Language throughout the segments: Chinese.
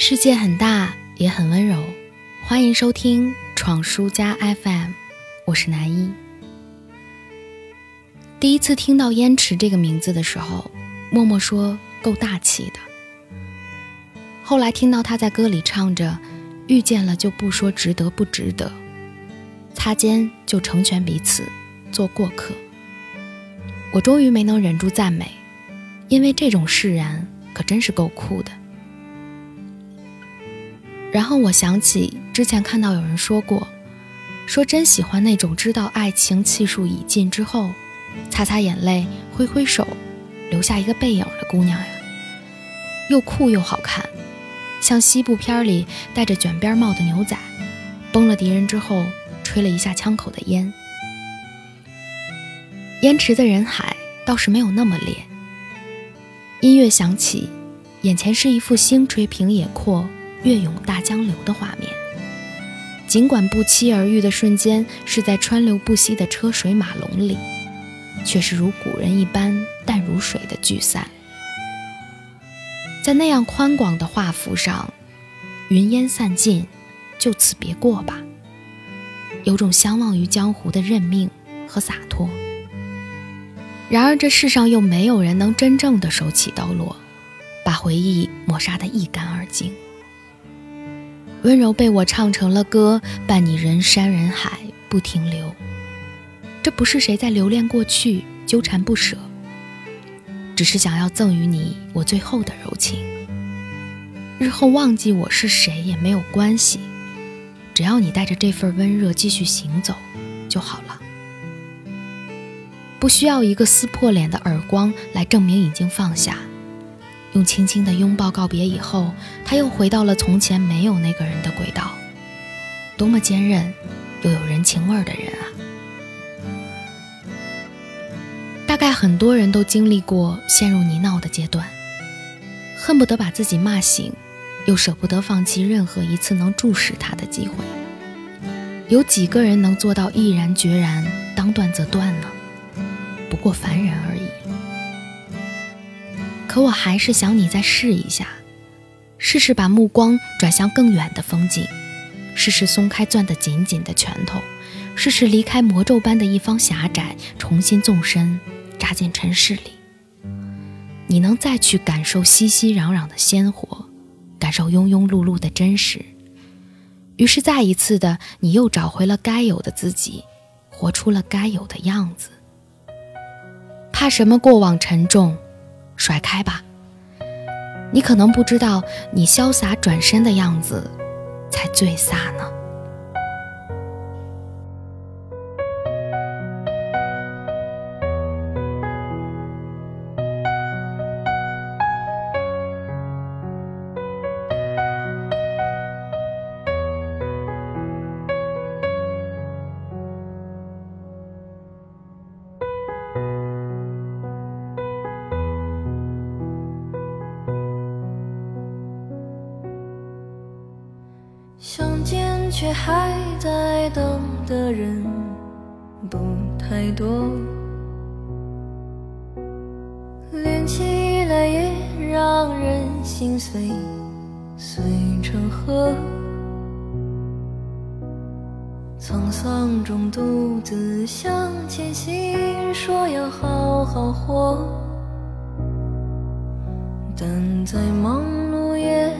世界很大，也很温柔。欢迎收听闯书家 FM，我是南一。第一次听到燕池这个名字的时候，默默说够大气的。后来听到他在歌里唱着“遇见了就不说值得不值得，擦肩就成全彼此，做过客”，我终于没能忍住赞美，因为这种释然可真是够酷的。然后我想起之前看到有人说过，说真喜欢那种知道爱情气数已尽之后，擦擦眼泪，挥挥手，留下一个背影的姑娘呀，又酷又好看，像西部片里戴着卷边帽的牛仔，崩了敌人之后吹了一下枪口的烟。烟池的人海倒是没有那么烈。音乐响起，眼前是一幅星垂平野阔。跃涌大江流的画面，尽管不期而遇的瞬间是在川流不息的车水马龙里，却是如古人一般淡如水的聚散。在那样宽广的画幅上，云烟散尽，就此别过吧。有种相忘于江湖的认命和洒脱。然而这世上又没有人能真正的手起刀落，把回忆抹杀得一干二净。温柔被我唱成了歌，伴你人山人海不停留。这不是谁在留恋过去，纠缠不舍，只是想要赠予你我最后的柔情。日后忘记我是谁也没有关系，只要你带着这份温热继续行走就好了。不需要一个撕破脸的耳光来证明已经放下。用轻轻的拥抱告别以后，他又回到了从前没有那个人的轨道。多么坚韧又有人情味的人啊！大概很多人都经历过陷入泥淖的阶段，恨不得把自己骂醒，又舍不得放弃任何一次能注视他的机会。有几个人能做到毅然决然，当断则断呢？不过凡人而已。可我还是想你再试一下，试试把目光转向更远的风景，试试松开攥得紧紧的拳头，试试离开魔咒般的一方狭窄，重新纵身扎进尘世里。你能再去感受熙熙攘攘的鲜活，感受庸庸碌碌的真实。于是再一次的，你又找回了该有的自己，活出了该有的样子。怕什么过往沉重？甩开吧，你可能不知道，你潇洒转身的样子，才最飒呢。却还在等的人不太多，连起来也让人心碎，碎成河。沧桑中独自向前行，说要好好活，但再忙碌也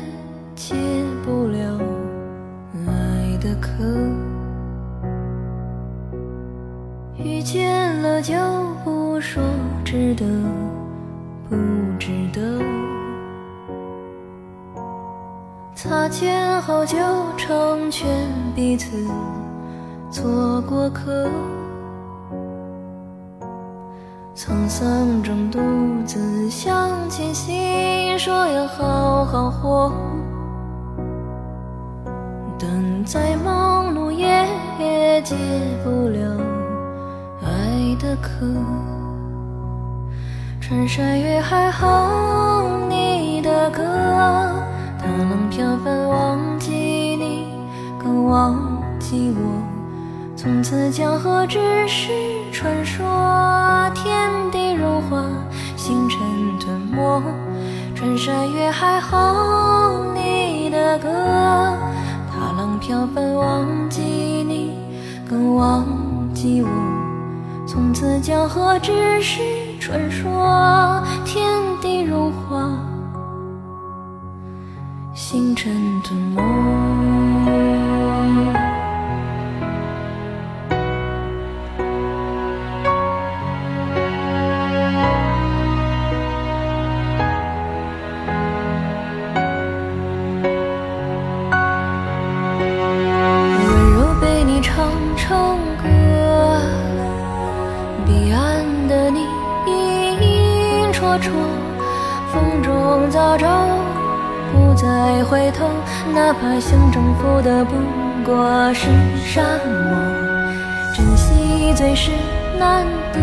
擦肩后就成全彼此做过客，沧桑中独自向前行，说要好好活。但再忙碌也解不了爱的渴，穿山越海哼你的歌，它能飘帆忘记你，更忘记我。从此江河只是传说，天地融化，星辰吞没，穿山越海哼你的歌。踏浪飘帆，忘记你，更忘记我。从此江河只是传说，天地如画，清晨的梦温柔被你唱成歌彼岸的你影绰绰风中早照再回头，哪怕想征服的不过是沙漠。珍惜最是难得，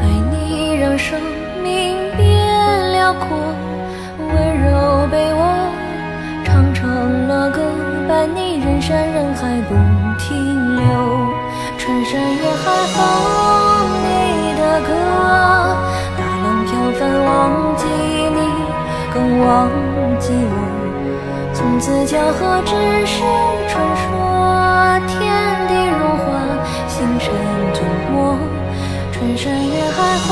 爱你让生命变辽阔，温柔被我唱成了歌，伴你人山人海不停留，穿山越海哼你的歌。大浪飘帆忘记，忘记我，从此江河只是传说，天地融化，星辰吞没，穿山越海，好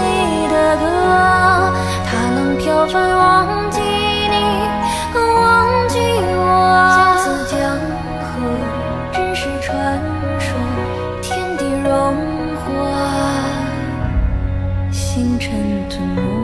你的歌，他能飘飞，忘记你，忘记我，从此江河只是传说，天地融化，星辰吞没。